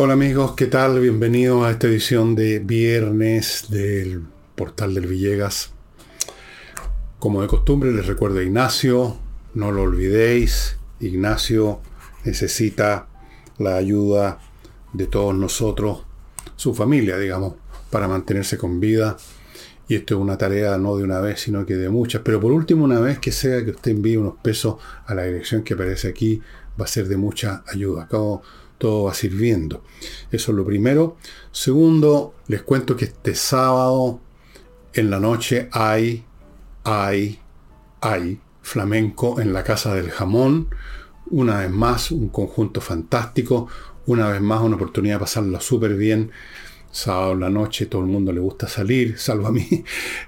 Hola amigos, ¿qué tal? Bienvenidos a esta edición de viernes del portal del Villegas. Como de costumbre les recuerdo a Ignacio, no lo olvidéis, Ignacio necesita la ayuda de todos nosotros, su familia, digamos, para mantenerse con vida. Y esto es una tarea no de una vez, sino que de muchas. Pero por último, una vez que sea que usted envíe unos pesos a la dirección que aparece aquí, va a ser de mucha ayuda. Acabo todo va sirviendo. Eso es lo primero. Segundo, les cuento que este sábado en la noche hay, hay, hay flamenco en la Casa del Jamón. Una vez más, un conjunto fantástico. Una vez más, una oportunidad de pasarla súper bien sábado en la noche, todo el mundo le gusta salir, salvo a mí,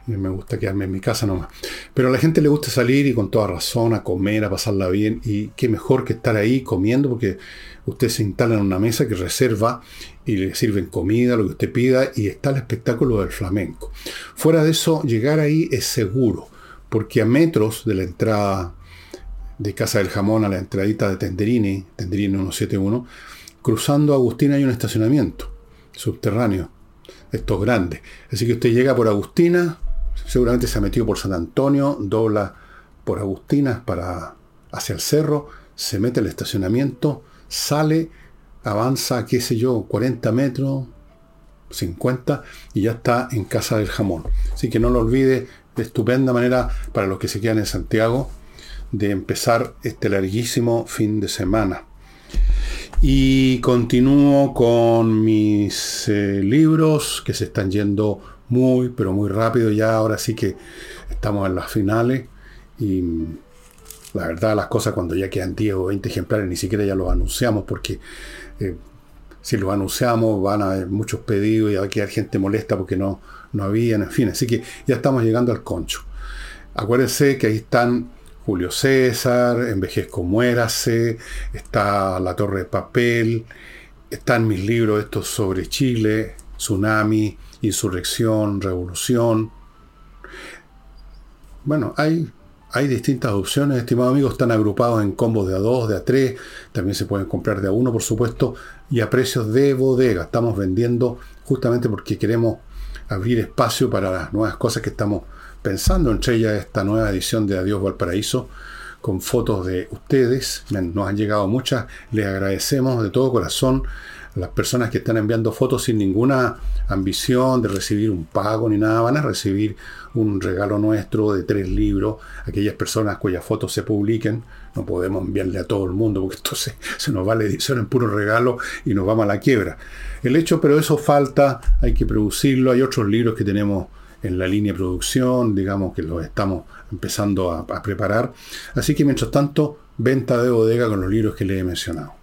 me gusta quedarme en mi casa nomás. Pero a la gente le gusta salir y con toda razón, a comer, a pasarla bien, y qué mejor que estar ahí comiendo, porque usted se instala en una mesa que reserva y le sirven comida, lo que usted pida, y está el espectáculo del flamenco. Fuera de eso, llegar ahí es seguro, porque a metros de la entrada de Casa del Jamón a la entradita de Tenderini, Tenderini 171, cruzando Agustina hay un estacionamiento subterráneo, estos grandes. Así que usted llega por Agustina, seguramente se ha metido por San Antonio, dobla por Agustina para hacia el cerro, se mete al estacionamiento, sale, avanza, qué sé yo, 40 metros, 50, y ya está en Casa del Jamón. Así que no lo olvide, de estupenda manera para los que se quedan en Santiago de empezar este larguísimo fin de semana. Y continúo con mis eh, libros que se están yendo muy, pero muy rápido ya. Ahora sí que estamos en las finales. Y la verdad, las cosas cuando ya quedan 10 o 20 ejemplares, ni siquiera ya los anunciamos porque eh, si los anunciamos van a haber muchos pedidos y va a quedar gente molesta porque no, no habían, en fin. Así que ya estamos llegando al concho. Acuérdense que ahí están Julio César, Envejezco Muérase, está La Torre de Papel, están mis libros estos sobre Chile, Tsunami, Insurrección, Revolución. Bueno, hay, hay distintas opciones, estimados amigos, están agrupados en combos de A2, de A3, también se pueden comprar de A1, por supuesto, y a precios de bodega. Estamos vendiendo justamente porque queremos abrir espacio para las nuevas cosas que estamos pensando entre ellas esta nueva edición de Adiós Valparaíso con fotos de ustedes. Nos han llegado muchas. Les agradecemos de todo corazón las personas que están enviando fotos sin ninguna ambición de recibir un pago ni nada. Van a recibir un regalo nuestro de tres libros. Aquellas personas cuyas fotos se publiquen. No podemos enviarle a todo el mundo porque entonces se nos va la edición en puro regalo y nos vamos a la quiebra. El hecho, pero eso falta, hay que producirlo. Hay otros libros que tenemos en la línea de producción, digamos que lo estamos empezando a, preparar. Así que mientras tanto, venta de bodega con los libros que les he mencionado.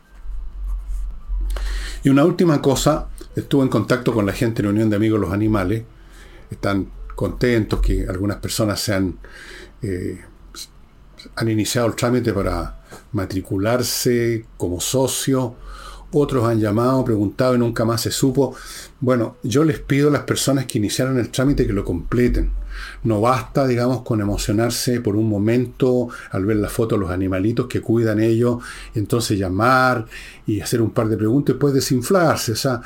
Y una última cosa, estuve en contacto con la gente de la Unión de Amigos de los Animales, están contentos que algunas personas se han, eh, han iniciado el trámite para matricularse como socio otros han llamado, preguntado y nunca más se supo. Bueno, yo les pido a las personas que iniciaron el trámite que lo completen. No basta, digamos, con emocionarse por un momento al ver la foto de los animalitos que cuidan ellos, entonces llamar y hacer un par de preguntas y después desinflarse. O sea,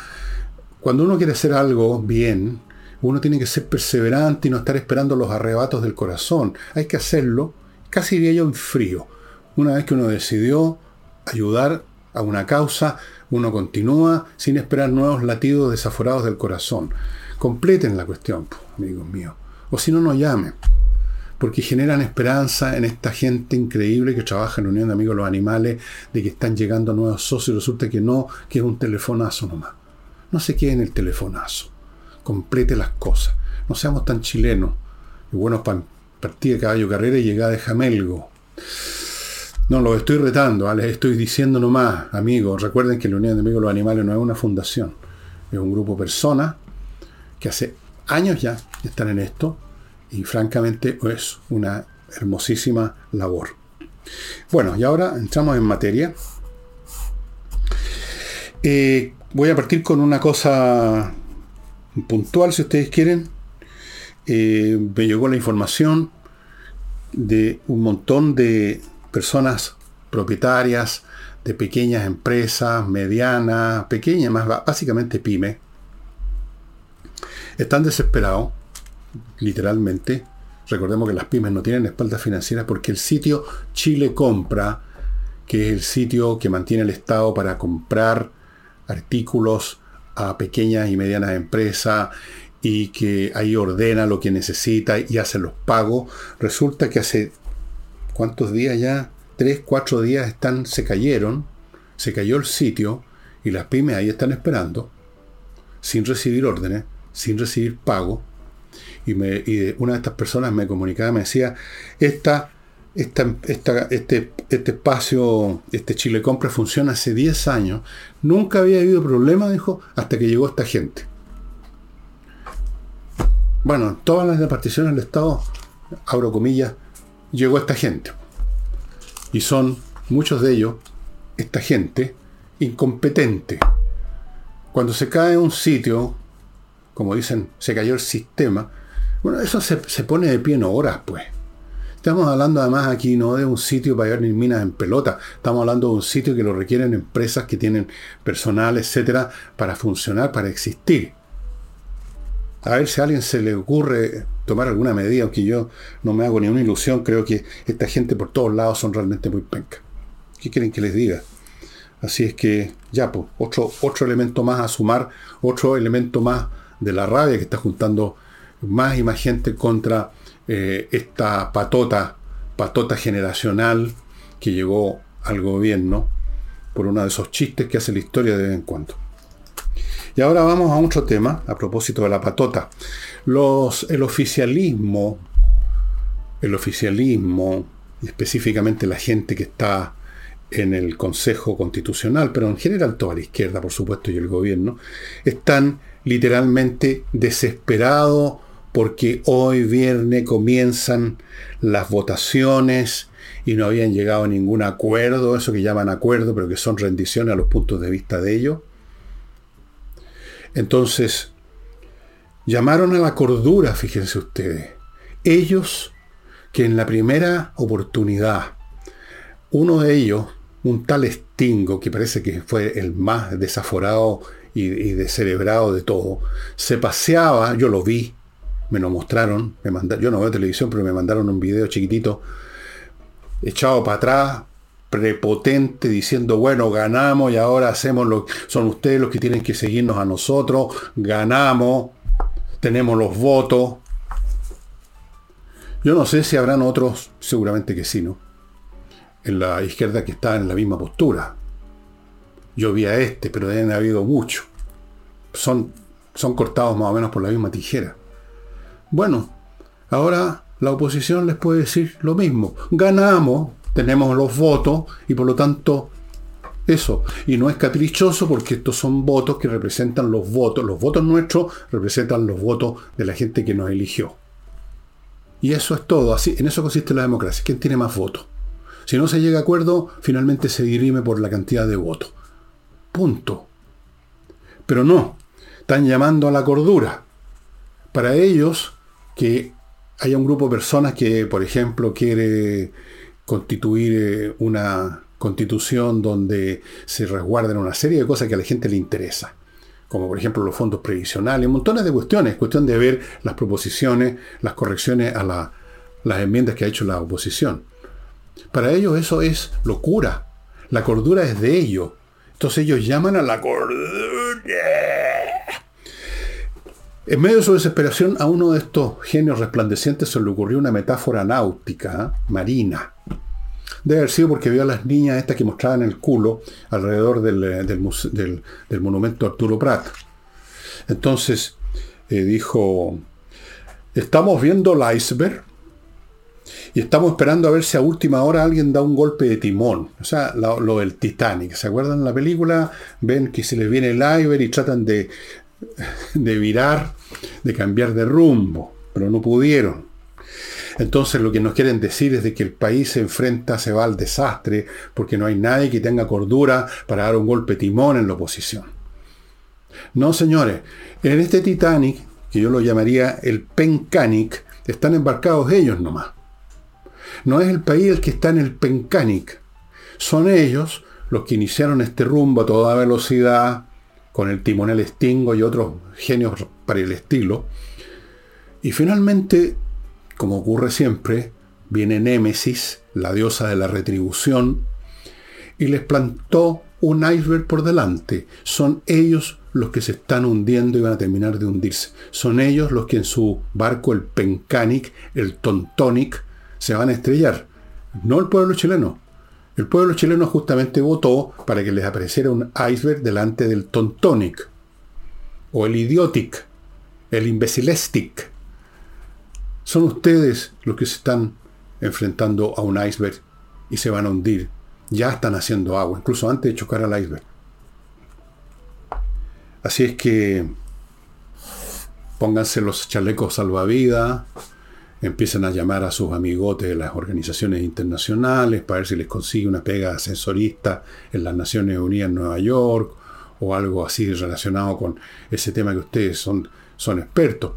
cuando uno quiere hacer algo bien, uno tiene que ser perseverante y no estar esperando los arrebatos del corazón. Hay que hacerlo, casi diría yo, en frío. Una vez que uno decidió ayudar a una causa, uno continúa sin esperar nuevos latidos desaforados del corazón. Completen la cuestión, amigos míos. O si no, no llamen. Porque generan esperanza en esta gente increíble que trabaja en la Unión de Amigos los Animales, de que están llegando nuevos socios y resulta que no, que es un telefonazo nomás. No se quede en el telefonazo. Complete las cosas. No seamos tan chilenos y buenos para de caballo carrera y llegar de Jamelgo. No, lo estoy retando, les estoy diciendo nomás, amigos, recuerden que la Unión de Amigos de los Animales no es una fundación, es un grupo de personas que hace años ya están en esto y francamente es una hermosísima labor. Bueno, y ahora entramos en materia. Eh, voy a partir con una cosa puntual, si ustedes quieren. Eh, me llegó la información de un montón de personas propietarias de pequeñas empresas, medianas, pequeñas, más básicamente pymes, están desesperados, literalmente. Recordemos que las pymes no tienen espaldas financieras porque el sitio Chile Compra, que es el sitio que mantiene el Estado para comprar artículos a pequeñas y medianas empresas y que ahí ordena lo que necesita y hace los pagos, resulta que hace cuántos días ya, tres, cuatro días están, se cayeron, se cayó el sitio y las pymes ahí están esperando, sin recibir órdenes, sin recibir pago. Y, una de estas personas me comunicaba, me decía, esta, esta, este, este espacio, este Chile Compra funciona hace 10 años, nunca había habido problema, dijo, hasta que llegó esta gente. Bueno, todas las reparticiones del Estado, abro comillas, llegó esta gente. Y son muchos de ellos, esta gente, incompetente. Cuando se cae un sitio, como dicen, se cayó el sistema, bueno, eso se, pone de pie en horas, pues. Estamos hablando además aquí no de un sitio para llevar minas en pelota, estamos hablando de un sitio que lo requieren empresas que tienen personal, etcétera, para funcionar, para existir. A ver si a alguien se le ocurre tomar alguna medida, aunque yo no me hago ni una ilusión, creo que esta gente por todos lados son realmente muy penca. ¿Qué quieren que les diga? Así es que, ya, pues, otro, otro elemento más a sumar, otro elemento más de la rabia que está juntando más y más gente contra eh, esta patota, patota generacional que llegó al gobierno por uno de esos chistes que hace la historia de vez en cuando. Y ahora vamos a otro tema, a propósito de la patota. Los, el oficialismo, el oficialismo, específicamente la gente que está en el Consejo Constitucional, pero en general toda la izquierda, por supuesto, y el gobierno, están literalmente desesperados porque hoy viernes comienzan las votaciones y no habían llegado a ningún acuerdo, eso que llaman acuerdo, pero que son rendiciones a los puntos de vista de ellos. Entonces, llamaron a la cordura, fíjense ustedes. Ellos que en la primera oportunidad, uno de ellos, un tal Stingo, que parece que fue el más desaforado y, y descerebrado de todo, se paseaba, yo lo vi, me lo mostraron, me mandaron, yo no veo televisión, pero me mandaron un video chiquitito, echado para atrás, prepotente, diciendo, bueno, ganamos y ahora hacemos lo son ustedes los que tienen que seguirnos a nosotros, ganamos, tenemos los votos. Yo no sé si habrán otros, seguramente que sí, ¿no? En la izquierda que está en la misma postura. Yo vi a este, pero deben habido muchos. Son, son cortados más o menos por la misma tijera. Bueno, ahora la oposición les puede decir lo mismo. Ganamos, tenemos los votos y por lo tanto eso. Y no es caprichoso porque estos son votos que representan los votos. Los votos nuestros representan los votos de la gente que nos eligió. Y eso es todo. Así, en eso consiste la democracia. ¿Quién tiene más votos? Si no se llega a acuerdo, finalmente se dirime por la cantidad de votos. Punto. Pero no. Están llamando a la cordura. Para ellos, que haya un grupo de personas que, por ejemplo, quiere constituir eh, una constitución donde se resguarden una serie de cosas que a la gente le interesa, como por ejemplo los fondos previsionales, montones de cuestiones, cuestión de ver las proposiciones, las correcciones a las enmiendas que ha hecho la oposición. Para ellos eso es locura, la cordura es de ellos, entonces ellos llaman a la cordura. En medio de su desesperación, a uno de estos genios resplandecientes se le ocurrió una metáfora náutica, ¿eh? marina. Debe haber sido porque vio a las niñas estas que mostraban el culo alrededor del, eh, monumento Arturo Prat. Entonces eh, dijo, estamos viendo el iceberg y estamos esperando a ver si a última hora alguien da un golpe de timón. O sea, lo, lo del Titanic. ¿Se acuerdan la película? Ven que se les viene el iceberg y tratan de, de virar, de cambiar de rumbo, pero no pudieron. Entonces lo que nos quieren decir es de que el país se enfrenta, se va al desastre, porque no hay nadie que tenga cordura para dar un golpe timón en la oposición. No, señores, en este Titanic, que yo lo llamaría el Pencanic, están embarcados ellos nomás. No es el país el que está en el Pencanic, son ellos los que iniciaron este rumbo a toda velocidad, con el timonel Stingo y otros genios para el estilo. Y finalmente, como ocurre siempre, viene Némesis, la diosa de la retribución, y les plantó un iceberg por delante. Son ellos los que se están hundiendo y van a terminar de hundirse. Son ellos los que en su barco, el Pencanic, el Tontonic, se van a estrellar. No el pueblo chileno. El pueblo chileno justamente votó para que les apareciera un iceberg delante del Tontonic. O el Idiotic. El Imbecilestic. Son ustedes los que se están enfrentando a un iceberg y se van a hundir ya están haciendo agua, incluso antes de chocar al iceberg. Así es que pónganse los chalecos salvavidas, empiecen a llamar a sus amigotes de las organizaciones internacionales para ver si les consigue una pega ascensorista en las Naciones Unidas en Nueva York o algo así relacionado con ese tema que ustedes son, son expertos,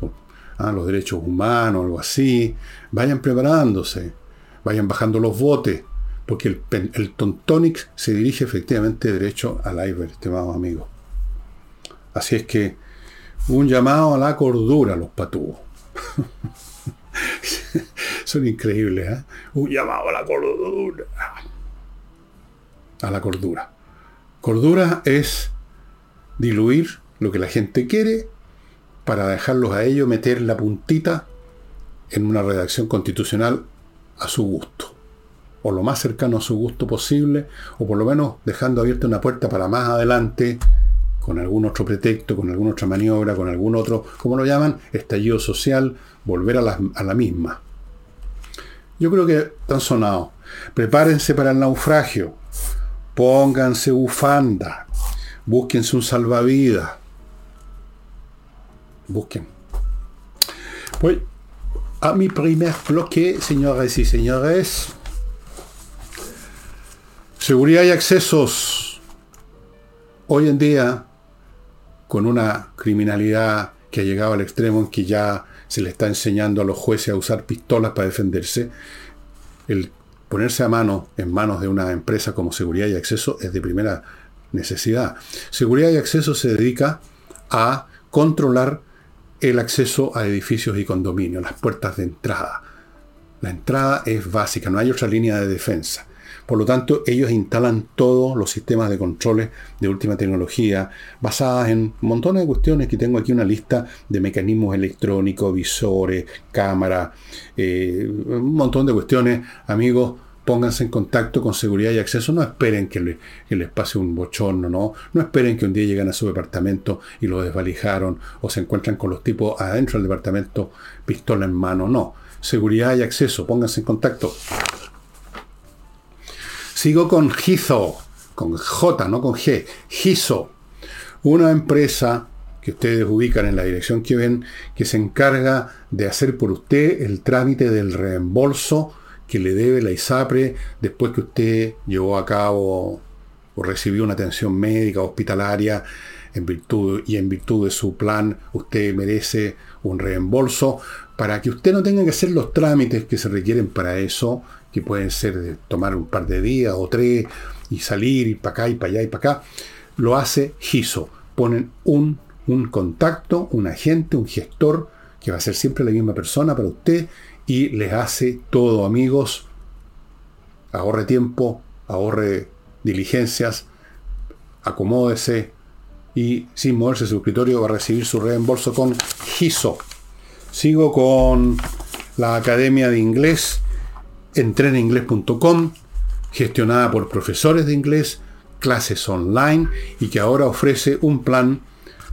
¿ah? los derechos humanos, algo así. Vayan preparándose, vayan bajando los botes porque el, el Tontonic se dirige efectivamente derecho al iceberg, estimado amigo. Así es que un llamado a la cordura, los patúos. Son increíbles, ¿eh? Un llamado a la cordura. A la cordura. Cordura es diluir lo que la gente quiere para dejarlos a ellos meter la puntita en una redacción constitucional a su gusto o lo más cercano a su gusto posible, o por lo menos dejando abierta una puerta para más adelante, con algún otro pretexto, con alguna otra maniobra, con algún otro, como lo llaman, estallido social, volver a la, a la misma. Yo creo que están sonados. Prepárense para el naufragio. Pónganse bufanda. Búsquense un salvavidas. Busquen. Voy a mi primer bloque, señores y señores. Seguridad y accesos. Hoy en día, con una criminalidad que ha llegado al extremo en que ya se le está enseñando a los jueces a usar pistolas para defenderse, el ponerse a mano en manos de una empresa como Seguridad y Acceso es de primera necesidad. Seguridad y Acceso se dedica a controlar el acceso a edificios y condominios, las puertas de entrada. La entrada es básica, no hay otra línea de defensa. Por lo tanto, ellos instalan todos los sistemas de controles de última tecnología, basadas en montones de cuestiones que tengo aquí una lista de mecanismos electrónicos, visores, cámaras, eh, un montón de cuestiones. Amigos, pónganse en contacto con seguridad y acceso. No esperen que, les pase un bochorno, ¿no? No esperen que un día lleguen a su departamento y lo desvalijaron o se encuentran con los tipos adentro del departamento, pistola en mano. No. Seguridad y acceso, pónganse en contacto. Sigo con Gizo, con J, no con G. Gizo, una empresa que ustedes ubican en la dirección que ven, que se encarga de hacer por usted el trámite del reembolso que le debe la ISAPRE después que usted llevó a cabo o recibió una atención médica hospitalaria en virtud y en virtud de su plan usted merece un reembolso para que usted no tenga que hacer los trámites que se requieren para eso que pueden ser de tomar un par de días o tres y salir y para acá y para allá y para acá, lo hace GISO. Ponen un, un contacto, un agente, un gestor, que va a ser siempre la misma persona para usted y les hace todo, amigos. Ahorre tiempo, ahorre diligencias, acomódese y sin moverse su escritorio va a recibir su reembolso con GISO. Sigo con la Academia de Inglés entreninglés.com, gestionada por profesores de inglés, clases online y que ahora ofrece un plan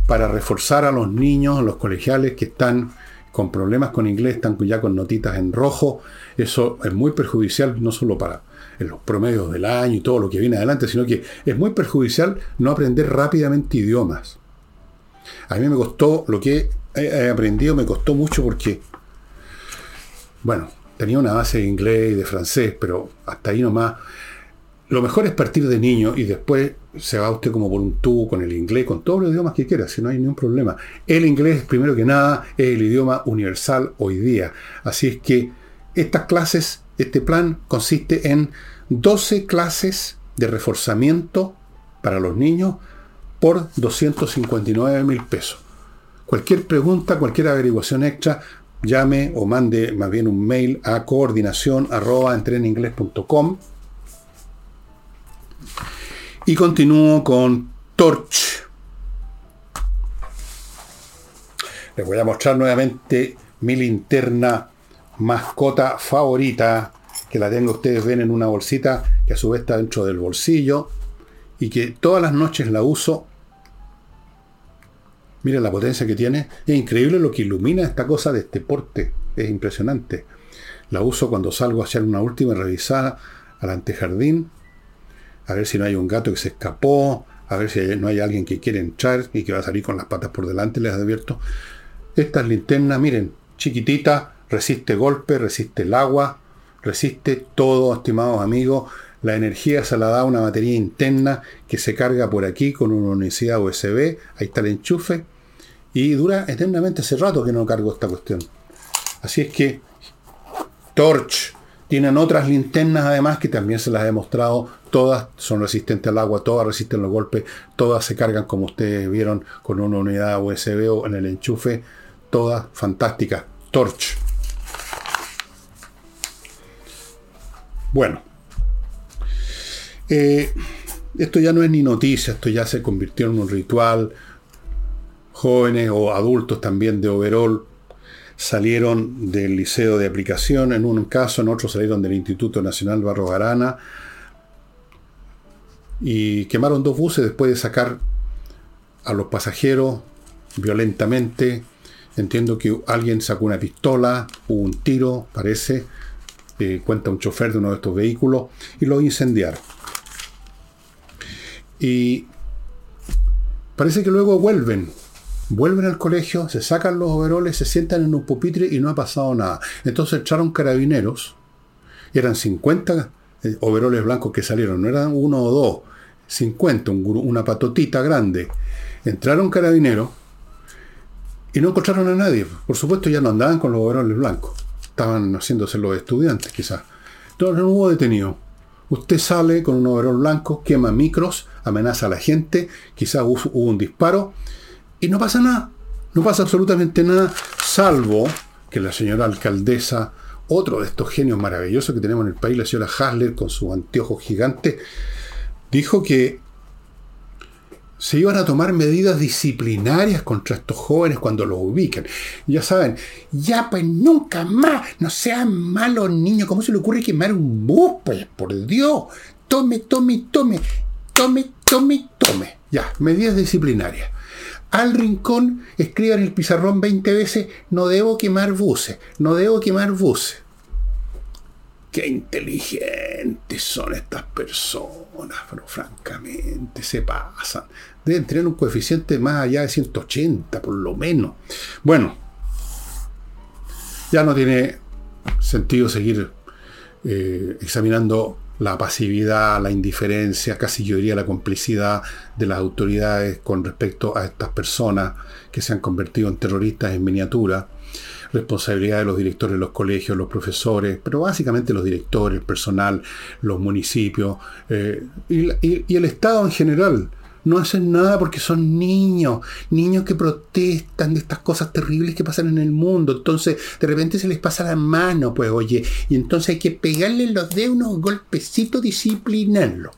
para reforzar a los niños, los colegiales que están con problemas con inglés, están ya con notitas en rojo. Eso es muy perjudicial no solo para los promedios del año y todo lo que viene adelante, sino que es muy perjudicial no aprender rápidamente idiomas. A mí me costó, lo que he aprendido me costó mucho porque, bueno, tenía una base de inglés y de francés, pero hasta ahí nomás. Lo mejor es partir de niño y después se va usted como por un tubo con el inglés, con todos los idiomas que quiera, si no hay ningún problema. El inglés, primero que nada, es el idioma universal hoy día. Así es que estas clases, este plan consiste en 12 clases de reforzamiento para los niños por 259 mil pesos. Cualquier pregunta, cualquier averiguación extra, llame o mande más bien un mail a coordinación arroba y continúo con Torch. Les voy a mostrar nuevamente mi linterna mascota favorita, que la tengo, ustedes ven en una bolsita que a su vez está dentro del bolsillo y que todas las noches la uso. Miren la potencia que tiene. Es increíble lo que ilumina esta cosa de este porte. Es impresionante. La uso cuando salgo a hacer una última revisada al antejardín. A ver si no hay un gato que se escapó. A ver si no hay alguien que quiere entrar y que va a salir con las patas por delante, les advierto. Estas linternas, miren, chiquitita, resiste golpe, resiste el agua, resiste todo, estimados amigos. La energía se la da una batería interna que se carga por aquí con una universidad USB. Ahí está el enchufe. Y dura eternamente hace rato que no cargo esta cuestión. Así es que Torch tienen otras linternas además que también se las he mostrado. Todas son resistentes al agua, todas resisten los golpes, todas se cargan como ustedes vieron con una unidad USB o en el enchufe. Todas fantásticas. Torch. Bueno, eh, esto ya no es ni noticia, esto ya se convirtió en un ritual. Jóvenes o adultos también de overall salieron del liceo de aplicación, en un caso, en otro salieron del Instituto Nacional Barro Garana y quemaron dos buses después de sacar a los pasajeros violentamente. Entiendo que alguien sacó una pistola, hubo un tiro, parece, cuenta un chofer de uno de estos vehículos, y lo incendiaron. Y parece que luego vuelven. Vuelven al colegio, se sacan los overoles, se sientan en un pupitre y no ha pasado nada. Entonces echaron carabineros. Eran 50 eh, overoles blancos que salieron, no eran uno o dos, 50, una patotita grande. Entraron carabineros y no encontraron a nadie. Por supuesto ya no andaban con los overoles blancos. Estaban haciéndose los estudiantes quizás. Entonces no hubo detenido. Usted sale con un overol blanco, quema micros, amenaza a la gente, quizás hubo un disparo y no pasa nada. No pasa absolutamente nada, salvo que la señora alcaldesa, otro de estos genios maravillosos que tenemos en el país, la señora Hasler, con su anteojo gigante, dijo que se iban a tomar medidas disciplinarias contra estos jóvenes cuando los ubiquen. Ya saben, ya pues nunca más, no sean malos niños, ¿cómo se le ocurre quemar un bus? Pues por Dios, tome, tome, tome, tome, tome, tome. Ya, medidas disciplinarias. Al rincón, escriban el pizarrón 20 veces, no debo quemar buses, no debo quemar buses. Qué inteligentes son estas personas, pero francamente se pasan. Deben tener un coeficiente más allá de 180, por lo menos. Bueno, ya no tiene sentido seguir eh, examinando la pasividad, la indiferencia, casi yo diría la complicidad de las autoridades con respecto a estas personas que se han convertido en terroristas en miniatura responsabilidad de los directores de los colegios, los profesores, pero básicamente los directores, el personal, los municipios eh, y, el Estado en general. No hacen nada porque son niños, niños que protestan de estas cosas terribles que pasan en el mundo. Entonces, de repente se les pasa la mano, pues, oye, y entonces hay que pegarle los de unos golpecitos, disciplinarlo.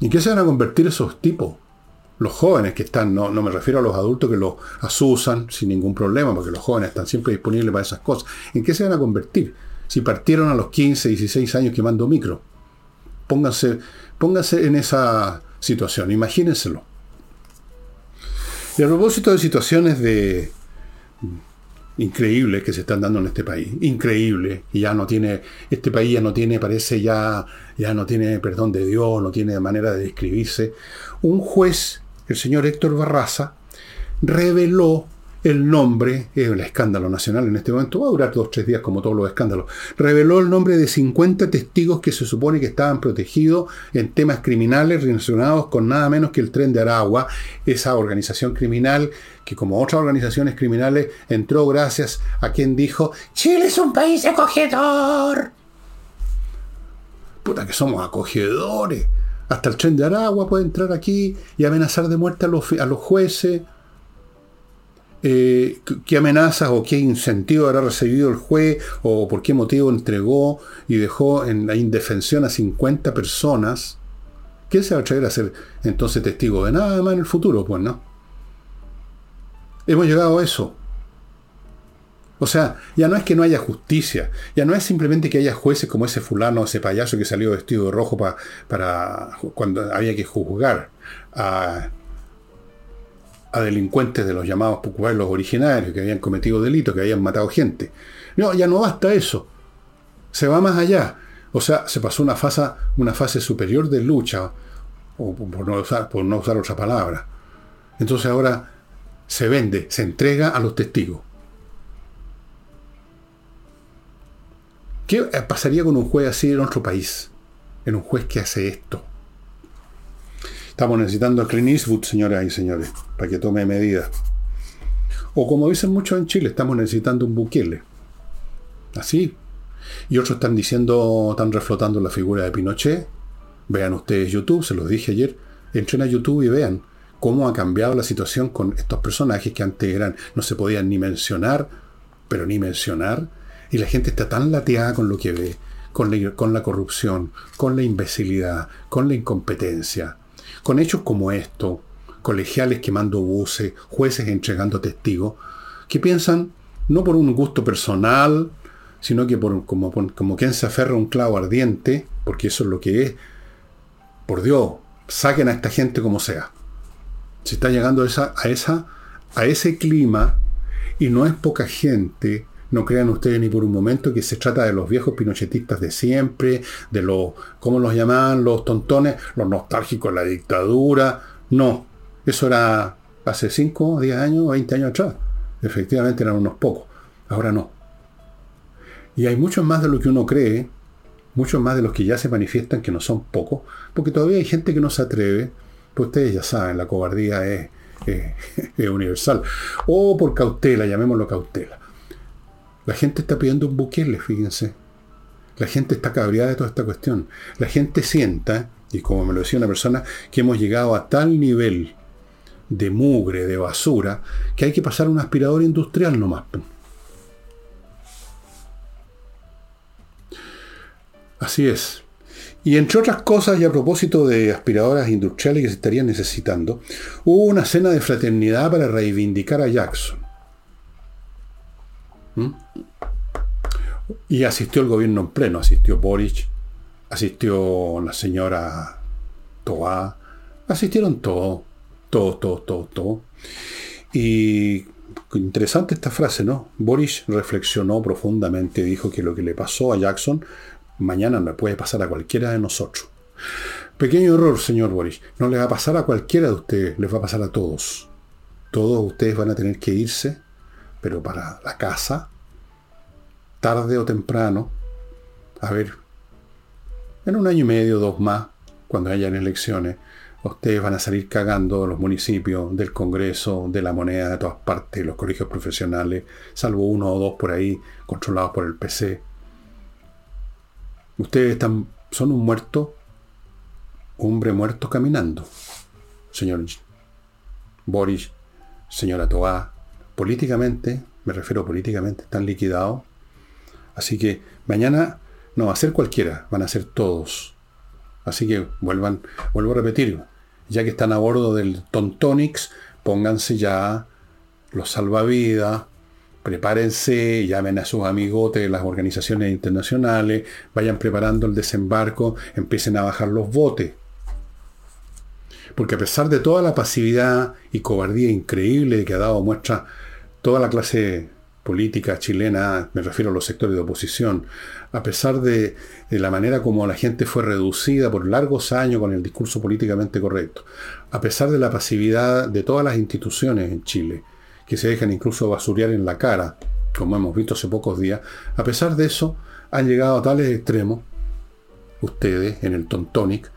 ¿Y qué se van a convertir esos tipos? los jóvenes que están, no, no me refiero a los adultos que los asusan sin ningún problema, porque los jóvenes están siempre disponibles para esas cosas. ¿En qué se van a convertir? Si partieron a los 15, 16 años quemando micro. Pónganse, pónganse en esa situación, imagínenselo. Y a propósito de situaciones de increíbles que se están dando en este país, increíble, y ya no tiene, este país ya no tiene, parece ya, ya no tiene perdón de Dios, no tiene manera de describirse. Un juez el señor Héctor Barraza reveló el nombre, es el escándalo nacional en este momento, va a durar dos tres días como todos los escándalos, reveló el nombre de 50 testigos que se supone que estaban protegidos en temas criminales relacionados con nada menos que el tren de Aragua, esa organización criminal que como otras organizaciones criminales entró gracias a quien dijo, Chile es un país acogedor. puta que somos acogedores. Hasta el tren de Aragua puede entrar aquí y amenazar de muerte a los jueces. Eh, qué amenazas o qué incentivo habrá recibido el juez o por qué motivo entregó y dejó en la indefensión a 50 personas. ¿Quién se va a atrever a ser entonces testigo de nada más en el futuro? Pues no. Hemos llegado a eso. O sea, ya no es que no haya justicia, ya no es simplemente que haya jueces como ese fulano, ese payaso que salió vestido de rojo para cuando había que juzgar a, a delincuentes de los llamados pueblos originarios que habían cometido delitos, que habían matado gente. No, ya no basta eso. Se va más allá. O sea, se pasó una fase, una fase superior de lucha, por no usar otra palabra. Entonces ahora se vende, se entrega a los testigos. ¿Qué pasaría con un juez así en otro país? En un juez que hace esto. Estamos necesitando a Clint Eastwood, señoras y señores, para que tome medidas. O como dicen muchos en Chile, estamos necesitando un Bukele. Así. Y otros están diciendo, están reflotando la figura de Pinochet. Vean ustedes YouTube, se los dije ayer. Entren a YouTube y vean cómo ha cambiado la situación con estos personajes que antes eran, no se podían ni mencionar, pero ni mencionar. Y la gente está tan lateada con lo que ve, con la, con la corrupción, con la imbecilidad, con la incompetencia con hechos como esto, colegiales quemando buses, jueces entregando testigos, que piensan no por un gusto personal, sino que por, como, como quien se aferra a un clavo ardiente, porque eso es lo que es. Por Dios, saquen a esta gente como sea. Se está llegando a, esa, a, ese clima y no es poca gente no crean ustedes ni por un momento que se trata de los viejos pinochetistas de siempre, de los, ¿cómo los llamaban? Los tontones, los nostálgicos de la dictadura. No, eso era hace 5, 10 años, 20 años atrás. Efectivamente eran unos pocos. Ahora no. Y hay muchos más de lo que uno cree, muchos más de los que ya se manifiestan que no son pocos, porque todavía hay gente que no se atreve, pues ustedes ya saben, la cobardía es, es universal. O por cautela, llamémoslo cautela. La gente está pidiendo un buquele, fíjense. La gente está cabreada de toda esta cuestión. La gente sienta, y como me lo decía una persona, que hemos llegado a tal nivel de mugre, de basura, que hay que pasar un aspirador industrial nomás. Así es. Y entre otras cosas, y a propósito de aspiradoras industriales que se estarían necesitando, hubo una cena de fraternidad para reivindicar a Jackson. Y asistió el gobierno en pleno, asistió Boric, asistió la señora Toa, asistieron todos, todos, todos, todos, todos. Y interesante esta frase, ¿no? Boris reflexionó profundamente, dijo que lo que le pasó a Jackson mañana le puede pasar a cualquiera de nosotros. Pequeño error, señor Boris, no le va a pasar a cualquiera de ustedes, les va a pasar a todos. Todos ustedes van a tener que irse, pero para la casa, tarde o temprano, a ver, en un año y medio, dos más, cuando hayan elecciones, ustedes van a salir cagando los municipios, del Congreso, de la moneda, de todas partes, los colegios profesionales, salvo uno o dos por ahí, controlados por el PC. Ustedes están, son un muerto, hombre muerto caminando. Señor Boris, señora Toá, políticamente, me refiero políticamente, están liquidados Así que mañana no va a ser cualquiera, van a ser todos. Así que vuelvan, vuelvo a repetir, ya que están a bordo del Tontonix, pónganse ya los salvavidas, prepárense, llamen a sus amigotes de las organizaciones internacionales, vayan preparando el desembarco, empiecen a bajar los botes. Porque a pesar de toda la pasividad y cobardía increíble que ha dado muestra toda la clase política chilena, me refiero a los sectores de oposición, a pesar de, la manera como la gente fue reducida por largos años con el discurso políticamente correcto, a pesar de la pasividad de todas las instituciones en Chile, que se dejan incluso basurear en la cara, como hemos visto hace pocos días, a pesar de eso, han llegado a tales extremos, ustedes en el Tontonic,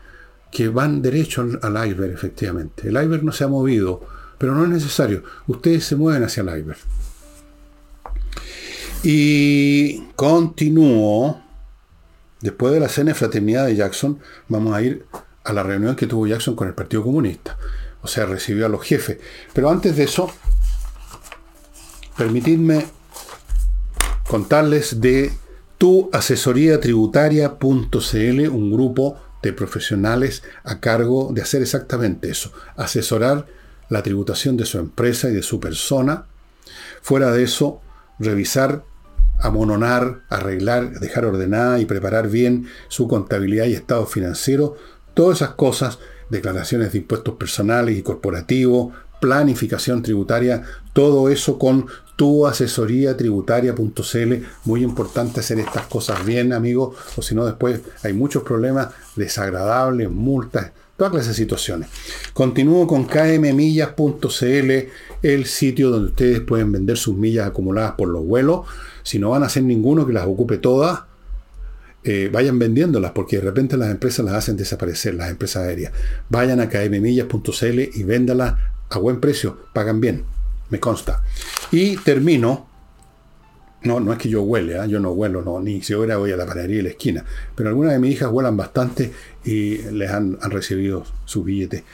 que van derecho al, al efectivamente. El iceberg no se ha movido, pero no es necesario. Ustedes se mueven hacia el iceberg. Y continúo después de la cena de fraternidad de Jackson, vamos a ir a la reunión que tuvo Jackson con el Partido Comunista. O sea, recibió a los jefes. Pero antes de eso, permitidme contarles de tu asesoría tributaria.cl, un grupo de profesionales a cargo de hacer exactamente eso, asesorar la tributación de su empresa y de su persona. Fuera de eso, revisar, amononar, arreglar, dejar ordenada y preparar bien su contabilidad y estado financiero, todas esas cosas, declaraciones de impuestos personales y corporativos, planificación tributaria, todo eso con tu asesoría tributaria.cl. Muy importante hacer estas cosas bien, amigos, o si no después hay muchos problemas desagradables, multas, toda clase de situaciones. Continúo con kmmillas.cl, el sitio donde ustedes pueden vender sus millas acumuladas por los vuelos. Si no van a hacer ninguno que las ocupe todas, eh, vayan vendiéndolas, porque de repente las empresas las hacen desaparecer, las empresas aéreas. Vayan a kmmillas.cl y véndalas a buen precio, pagan bien, me consta. Y termino, no, no es que yo huele, ¿ah? yo no huelo, no, ni siquiera voy a la panadería de la esquina, pero algunas de mis hijas huelan bastante y les han, han recibido sus billetes.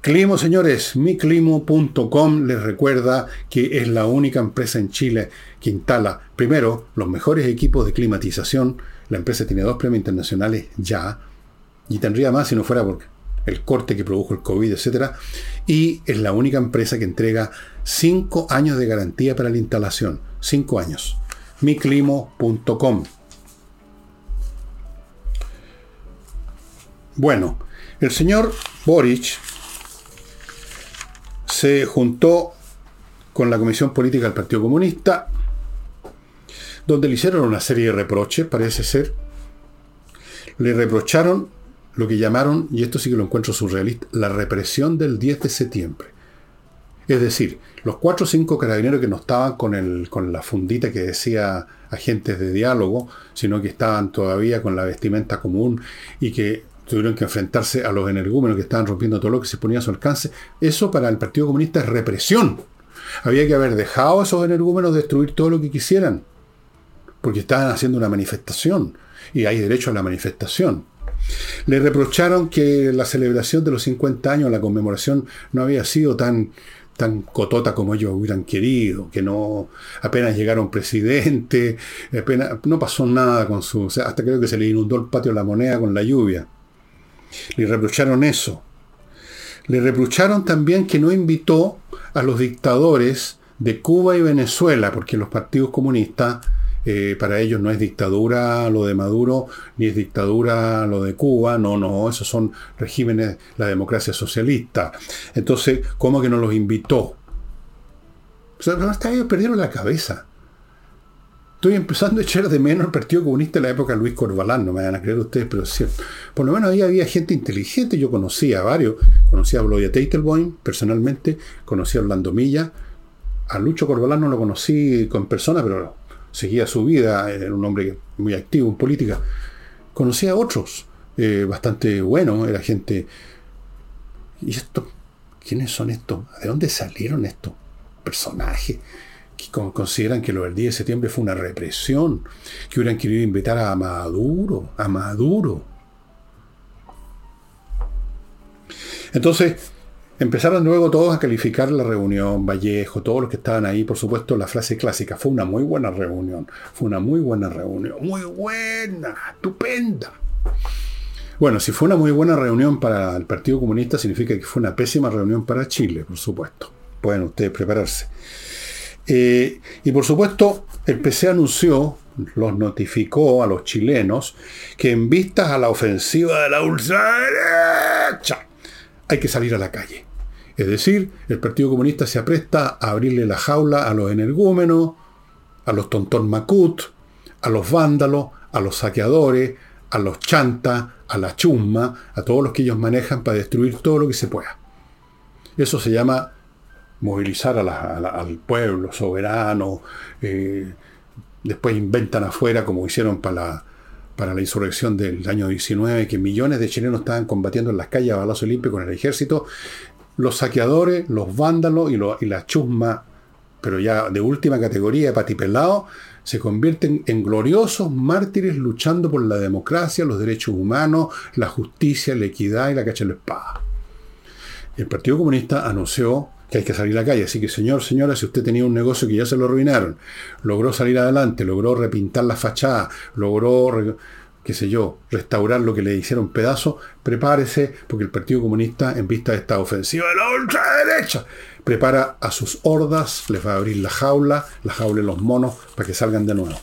Climo, señores, miclimo.com les recuerda que es la única empresa en Chile que instala, primero, los mejores equipos de climatización. La empresa tiene dos premios internacionales ya, y tendría más si no fuera por el corte que produjo el COVID, etc. Y es la única empresa que entrega cinco años de garantía para la instalación. Cinco años. miclimo.com. Bueno, el señor Boric se juntó con la Comisión Política del Partido Comunista, donde le hicieron una serie de reproches, parece ser. Le reprocharon lo que llamaron, y esto sí que lo encuentro surrealista, la represión del 10 de septiembre. Es decir, los cuatro o cinco carabineros que no estaban con, el, con la fundita que decía agentes de diálogo, sino que estaban todavía con la vestimenta común y que tuvieron que enfrentarse a los energúmenos que estaban rompiendo todo lo que se ponía a su alcance, eso para el Partido Comunista es represión. Había que haber dejado a esos energúmenos destruir todo lo que quisieran, porque estaban haciendo una manifestación y hay derecho a la manifestación. Le reprocharon que la celebración de los 50 años, la conmemoración, no había sido tan, tan cotota como ellos hubieran querido, que no apenas llegaron presidente, apenas, no pasó nada con su... hasta creo que se le inundó el patio de la moneda con la lluvia. Le reprocharon eso. Le reprocharon también que no invitó a los dictadores de Cuba y Venezuela, porque los partidos comunistas eh, para ellos no es dictadura lo de Maduro, ni es dictadura lo de Cuba, no, no, esos son regímenes, la democracia socialista. Entonces, ¿cómo que no los invitó? O sea, hasta ellos perdieron la cabeza. Estoy empezando a echar de menos el Partido Comunista en la época de Luis Corbalán, no me van a creer ustedes, pero es cierto. Por lo menos ahí había gente inteligente, yo conocía a varios, conocía a Gloria Teitelboim personalmente, conocía a Orlando Milla, a Lucho Corbalán no lo conocí con persona, pero seguía su vida, era un hombre muy activo en política. Conocía a otros, eh, bastante buenos, era gente... ¿Y esto? ¿Quiénes son estos? ¿De dónde salieron estos personajes? que consideran que lo del 10 de septiembre fue una represión, que hubieran querido invitar a Maduro, a Maduro. Entonces, Empezaron luego todos a calificar la reunión, Vallejo, todos los que estaban ahí, por supuesto, la frase clásica, fue una muy buena reunión, fue una muy buena reunión, muy buena, estupenda. Bueno, si fue una muy buena reunión para el Partido Comunista, significa que fue una pésima reunión para Chile, por supuesto. Pueden ustedes prepararse. Eh, y por supuesto, el PC anunció, los notificó a los chilenos, que en vistas a la ofensiva de la ultraderecha, hay que salir a la calle. Es decir, el Partido Comunista se apresta a abrirle la jaula a los energúmenos, a los tontón macut, a los vándalos, a los saqueadores, a los chantas, a la chusma, a todos los que ellos manejan para destruir todo lo que se pueda. Eso se llama movilizar al pueblo soberano. Eh, después inventan afuera, como hicieron para la, para la insurrección del año 19, que millones de chilenos estaban combatiendo en las calles a balazo limpio con el ejército, los saqueadores, los vándalos y, la chusma, pero ya de última categoría, patipelado, se convierten en gloriosos mártires luchando por la democracia, los derechos humanos, la justicia, la equidad y la cacha de la espada. El Partido Comunista anunció que hay que salir a la calle. Así que, señor, señora, si usted tenía un negocio que ya se lo arruinaron, logró salir adelante, logró repintar la fachada, logró, qué sé yo, restaurar lo que le hicieron pedazo, prepárese, porque el Partido Comunista, en vista de esta ofensiva de la ultraderecha, prepara a sus hordas, les va a abrir la jaula, la jaula de los monos, para que salgan de nuevo.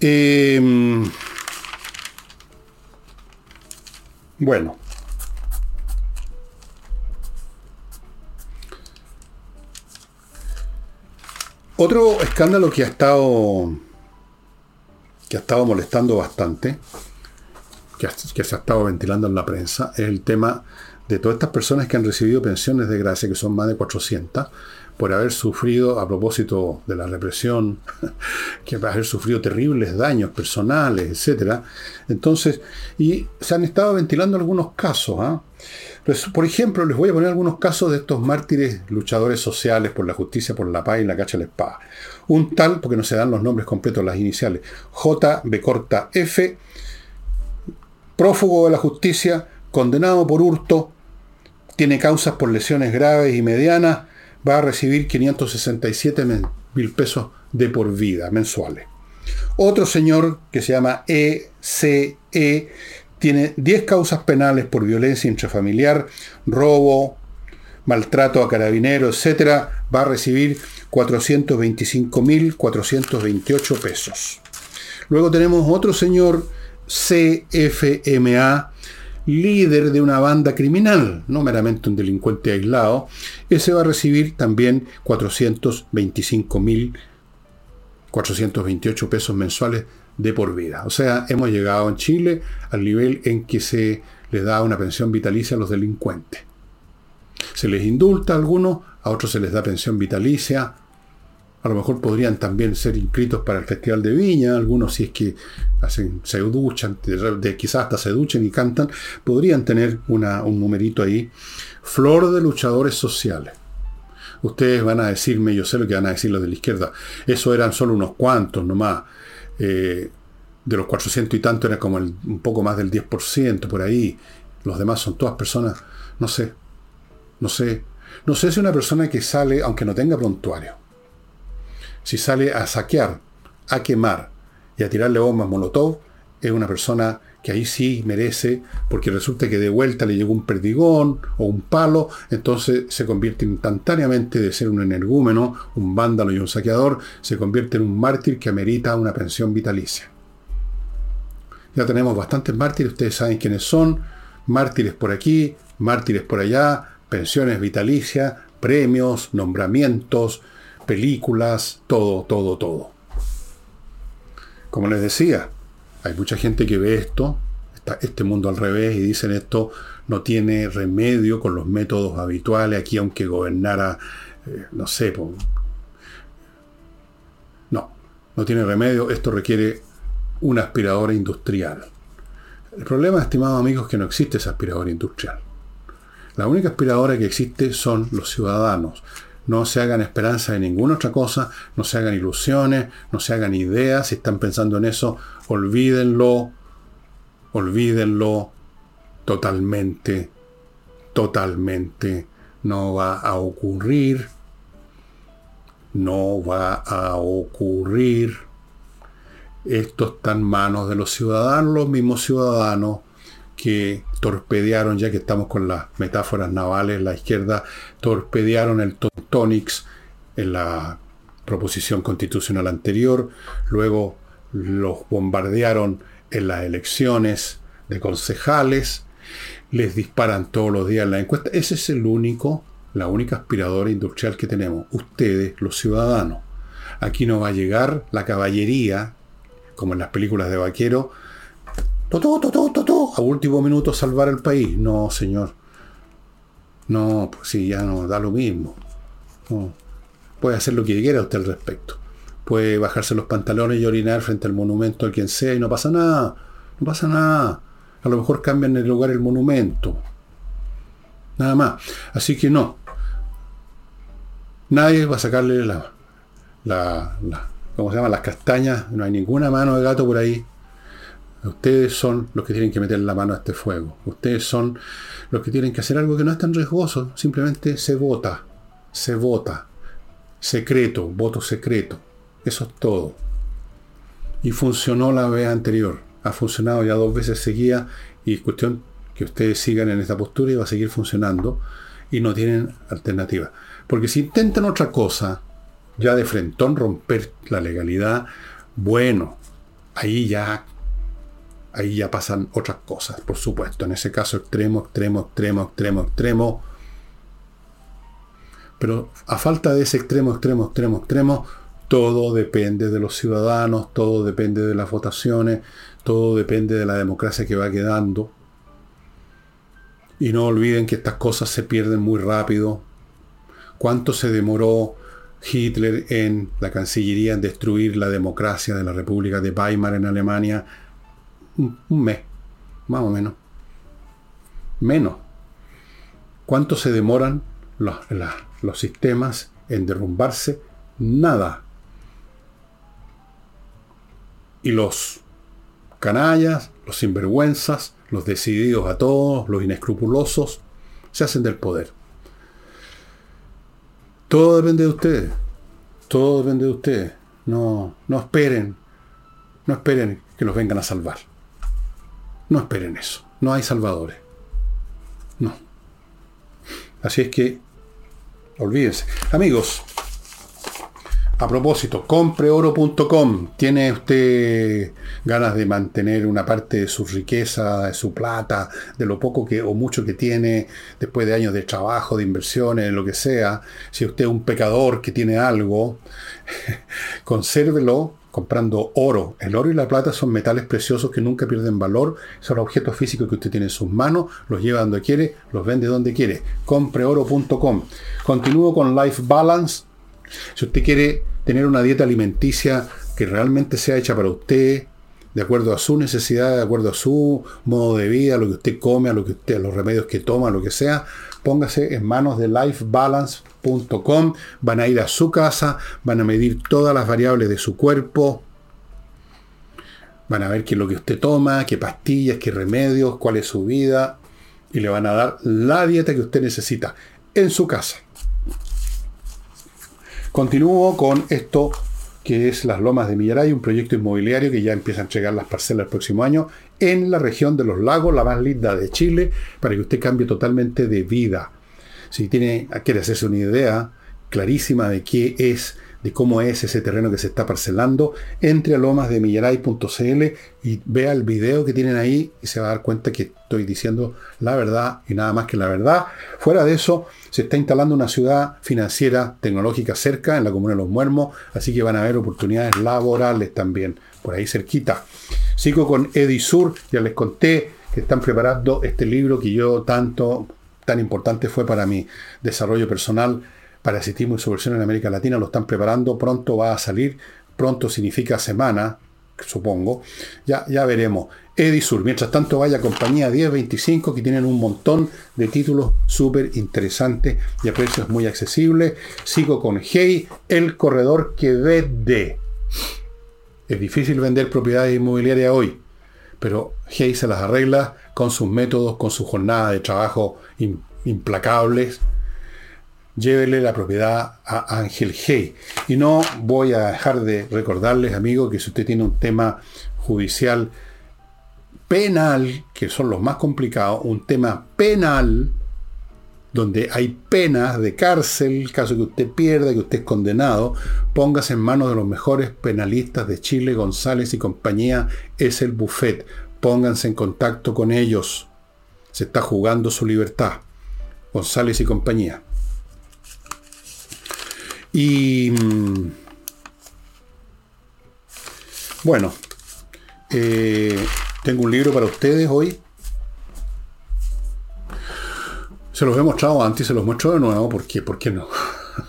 Em, bueno. Otro escándalo que ha estado que ha estado molestando bastante, que, que, se ha estado ventilando en la prensa, es el tema de todas estas personas que han recibido pensiones de gracia, que son más de 400, por haber sufrido, a propósito de la represión, que haber sufrido terribles daños personales, etc. Entonces, y se han estado ventilando algunos casos. ¿ah? Por ejemplo, les voy a poner algunos casos de estos mártires luchadores sociales por la justicia, por la paz y la cacha de la espada. Un tal, porque no se dan los nombres completos, las iniciales, J. B. corta F, prófugo de la justicia, condenado por hurto, tiene causas por lesiones graves y medianas, va a recibir 567 mil pesos de por vida mensuales. Otro señor que se llama ECE e, tiene 10 causas penales por violencia intrafamiliar, robo, maltrato a carabineros, etc. Va a recibir 425.428 pesos. Luego tenemos otro señor CFMA líder de una banda criminal, no meramente un delincuente aislado, ese va a recibir también 425.428 pesos mensuales de por vida. O sea, hemos llegado en Chile al nivel en que se le da una pensión vitalicia a los delincuentes. Se les indulta a algunos, a otros se les da pensión vitalicia, a lo mejor podrían también ser inscritos para el Festival de Viña, algunos si es que hacen, se duchan, de, quizás hasta se duchen y cantan, podrían tener una, un numerito ahí. Flor de luchadores sociales. Ustedes van a decirme, yo sé lo que van a decir los de la izquierda, eso eran solo unos cuantos nomás. Eh, de los 400 y tanto era como un poco más del 10% por ahí. Los demás son todas personas, no sé, no sé. No sé si una persona que sale, aunque no tenga prontuario, si sale a saquear, a quemar y a tirarle bombas molotov, es una persona que ahí sí merece, porque resulta que de vuelta le llegó un perdigón o un palo, entonces se convierte instantáneamente de ser un energúmeno, un vándalo y un saqueador, se convierte en un mártir que amerita una pensión vitalicia. Ya tenemos bastantes mártires, ustedes saben quiénes son, mártires por aquí, mártires por allá, pensiones vitalicias, premios, nombramientos, películas, todo, todo, todo. Como les decía, hay mucha gente que ve esto, este mundo al revés, y dicen esto no tiene remedio con los métodos habituales, aquí aunque gobernara, eh, no sé, no, no tiene remedio, esto requiere una aspiradora industrial. El problema, estimados amigos, es que no existe esa aspiradora industrial. La única aspiradora que existe son los ciudadanos no se hagan esperanza de ninguna otra cosa, no se hagan ilusiones, no se hagan ideas, si están pensando en eso, olvídenlo, olvídenlo totalmente, totalmente, no va a ocurrir, no va a ocurrir. Esto está en manos de los ciudadanos, los mismos ciudadanos que torpedearon, ya que estamos con las metáforas navales, la izquierda torpedearon el Tonix en la proposición constitucional anterior, luego los bombardearon en las elecciones de concejales, les disparan todos los días en la encuesta. Ese es el único, la única aspiradora industrial que tenemos, ustedes, los ciudadanos. Aquí no va a llegar la caballería, como en las películas de vaquero, a último minuto salvar el país. No, señor. No, pues sí, ya no da lo mismo. Puede hacer lo que quiera usted al respecto. Puede bajarse los pantalones y orinar frente al monumento de quien sea y no pasa nada. No pasa nada. A lo mejor cambian el lugar el monumento. Nada más. Así que no. Nadie va a sacarle la, la, ¿cómo se llama? Las castañas. No hay ninguna mano de gato por ahí. Ustedes son los que tienen que meter la mano a este fuego. Ustedes son los que tienen que hacer algo que no es tan riesgoso. Simplemente se vota. Se vota. Secreto. Voto secreto. Eso es todo. Y funcionó la vez anterior. Ha funcionado ya dos veces seguida. Y es cuestión que ustedes sigan en esta postura y va a seguir funcionando. Y no tienen alternativa. Porque si intentan otra cosa, ya de frentón romper la legalidad, bueno, ahí ya ahí ya pasan otras cosas, por supuesto. En ese caso extremo, extremo, extremo, extremo, extremo. Pero a falta de ese extremo, extremo, extremo, extremo, todo depende de los ciudadanos, todo depende de las votaciones, todo depende de la democracia que va quedando. Y no olviden que estas cosas se pierden muy rápido. ¿Cuánto se demoró Hitler en la Cancillería en destruir la democracia de la República de Weimar en Alemania? Un mes, más o menos. Menos. ¿Cuánto se demoran los, los sistemas en derrumbarse? Nada. Y los canallas, los sinvergüenzas, los decididos a todos, los inescrupulosos, se hacen del poder. Todo depende de ustedes. Todo depende de ustedes. No, no esperen. No esperen que los vengan a salvar. No esperen eso. No hay salvadores. No. Así es que, olvídense. Amigos, a propósito, compreoro.com. ¿Tiene usted ganas de mantener una parte de su riqueza, de su plata, de lo poco que o mucho que tiene después de años de trabajo, de inversiones, lo que sea? Si usted es un pecador que tiene algo, consérvelo comprando oro. El oro y la plata son metales preciosos que nunca pierden valor. Son objetos físicos que usted tiene en sus manos, los lleva donde quiere, los vende donde quiere. Compreoro.com. Continúo con Life Balance si usted quiere tener una dieta alimenticia que realmente sea hecha para usted, de acuerdo a su necesidad, de acuerdo a su modo de vida, a lo que usted come, a lo que usted, los remedios que toma, lo que sea, póngase en manos de Van a ir a su casa, van a medir todas las variables de su cuerpo, van a ver qué es lo que usted toma, qué pastillas, qué remedios, cuál es su vida, y le van a dar la dieta que usted necesita en su casa. Continúo con esto que es Las Lomas de Millaray, un proyecto inmobiliario que ya empieza a entregar las parcelas el próximo año en la región de los lagos, la más linda de Chile, para que usted cambie totalmente de vida. Si tiene, quiere hacerse una idea clarísima de qué es de cómo es ese terreno que se está parcelando, entre a lomasdemillaray.cl y vea el video que tienen ahí y se va a dar cuenta que estoy diciendo la verdad y nada más que la verdad. Fuera de eso, se está instalando una ciudad financiera tecnológica cerca, en la comuna de Los Muermos, así que van a haber oportunidades laborales también, por ahí cerquita. Sigo con Edisur, ya les conté que están preparando este libro que yo tanto, tan importante fue para mi desarrollo personal Parasitismo y su versión en América Latina lo están preparando, pronto va a salir, pronto significa semana, supongo, ya, ya veremos. Edisur, mientras tanto vaya compañía 1025 que tienen un montón de títulos súper interesantes y a precios muy accesibles. Sigo con Hey, el corredor que vende. Es difícil vender propiedades inmobiliarias hoy, pero Hey se las arregla con sus métodos, con su jornada de trabajo implacables llévele la propiedad a Ángel Hey. Y no voy a dejar de recordarles, amigos, que si usted tiene un tema judicial penal, que son los más complicados, un tema penal, donde hay penas de cárcel, caso que usted pierda, que usted es condenado, póngase en manos de los mejores penalistas de Chile, González y compañía, es el buffet. Pónganse en contacto con ellos. Se está jugando su libertad. González y compañía. Y mm, bueno, eh, tengo un libro para ustedes hoy. Se los he mostrado antes y se los muestro de nuevo. ¿Por qué? ¿Por qué no?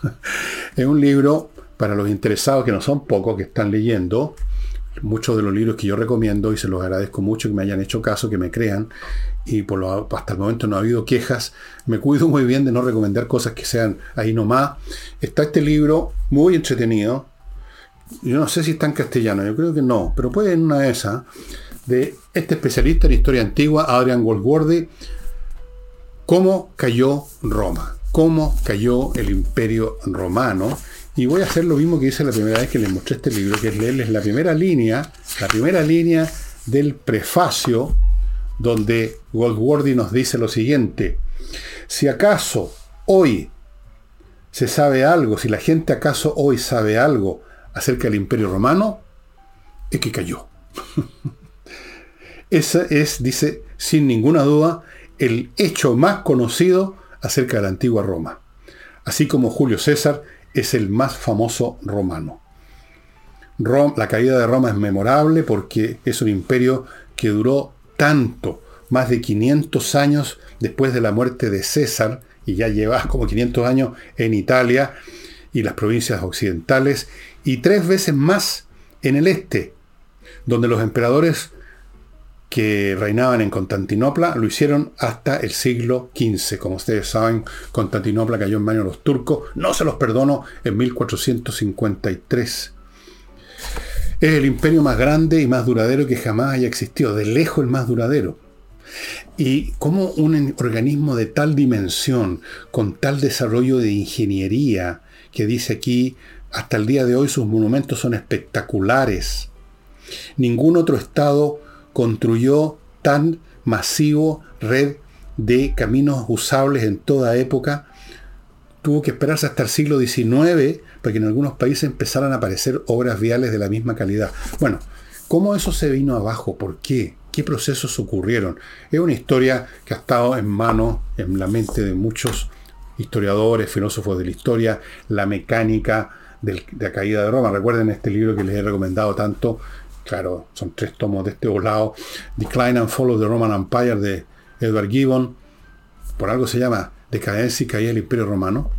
es un libro para los interesados, que no son pocos, que están leyendo. muchos de los libros que yo recomiendo y se los agradezco mucho que me hayan hecho caso, que me crean y hasta el momento no ha habido quejas. Me cuido muy bien de no recomendar cosas que sean ahí nomás. Está este libro muy entretenido. Yo no sé si está en castellano, yo creo que no, pero puede en una de esas, de este especialista en historia antigua, Adrian Goldsworthy, cómo cayó Roma, cómo cayó el imperio romano. Y voy a hacer lo mismo que hice la primera vez que les mostré este libro, que es leerles la primera línea, la primera línea del prefacio donde Goldworthy nos dice lo siguiente, si acaso hoy se sabe algo, si la gente acaso hoy sabe algo acerca del imperio romano, es que cayó. Ese es, dice, sin ninguna duda, el hecho más conocido acerca de la antigua Roma, así como Julio César es el más famoso romano. la caída de Roma es memorable porque es un imperio que duró tanto, más de 500 años después de la muerte de César, y ya lleva como 500 años en Italia y las provincias occidentales, y tres veces más en el este, donde los emperadores que reinaban en Constantinopla lo hicieron hasta el siglo XV. Como ustedes saben, Constantinopla cayó en manos de los turcos, no se los perdono, en 1453. Es el imperio más grande y más duradero que jamás haya existido, de lejos el más duradero. Y como un organismo de tal dimensión, con tal desarrollo de ingeniería, que dice aquí, hasta el día de hoy sus monumentos son espectaculares. Ningún otro estado construyó tan masivo red de caminos usables en toda época. Tuvo que esperarse hasta el siglo XIX para que en algunos países empezaran a aparecer obras viales de la misma calidad. Bueno, ¿cómo eso se vino abajo? ¿Por qué? ¿Qué procesos ocurrieron? Es una historia que ha estado en mano, en la mente de muchos historiadores, filósofos de la historia, la mecánica de la caída de Roma. Recuerden este libro que les he recomendado tanto, claro, son tres tomos de este volado, Decline and Fall of the Roman Empire de Edward Gibbon, por algo se llama Decadencia y Caída del Imperio Romano.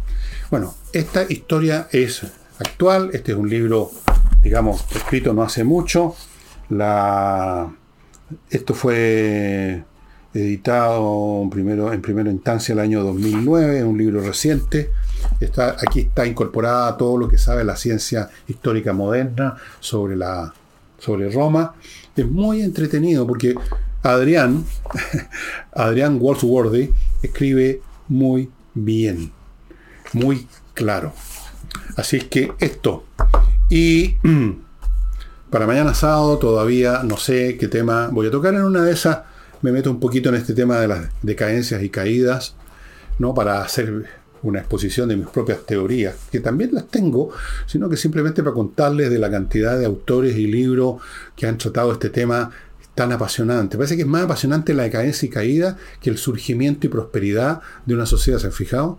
Bueno, esta historia es actual, este es un libro, digamos, escrito no hace mucho. La, esto fue editado primero, en primera instancia el año 2009, es un libro reciente. Aquí está incorporada todo lo que sabe la ciencia histórica moderna sobre, la, sobre Roma. Es muy entretenido porque Adrián, Adrián Walsworthy, escribe muy bien muy claro. Así es que esto. Y para mañana sábado todavía no sé qué tema voy a tocar. En una de esas me meto un poquito en este tema de las decadencias y caídas, ¿no? Para hacer una exposición de mis propias teorías, que también las tengo, sino que simplemente para contarles de la cantidad de autores y libros que han tratado este tema tan apasionante. Parece que es más apasionante la decadencia y caída que el surgimiento y prosperidad de una sociedad. ¿Se han fijado?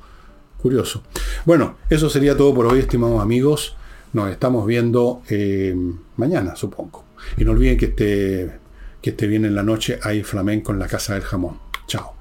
Curioso. Bueno, eso sería todo por hoy, estimados amigos. Nos estamos viendo eh, mañana, supongo. Y no olviden que esté, que esté bien en la noche. Hay flamenco en la Casa del Jamón. Chao.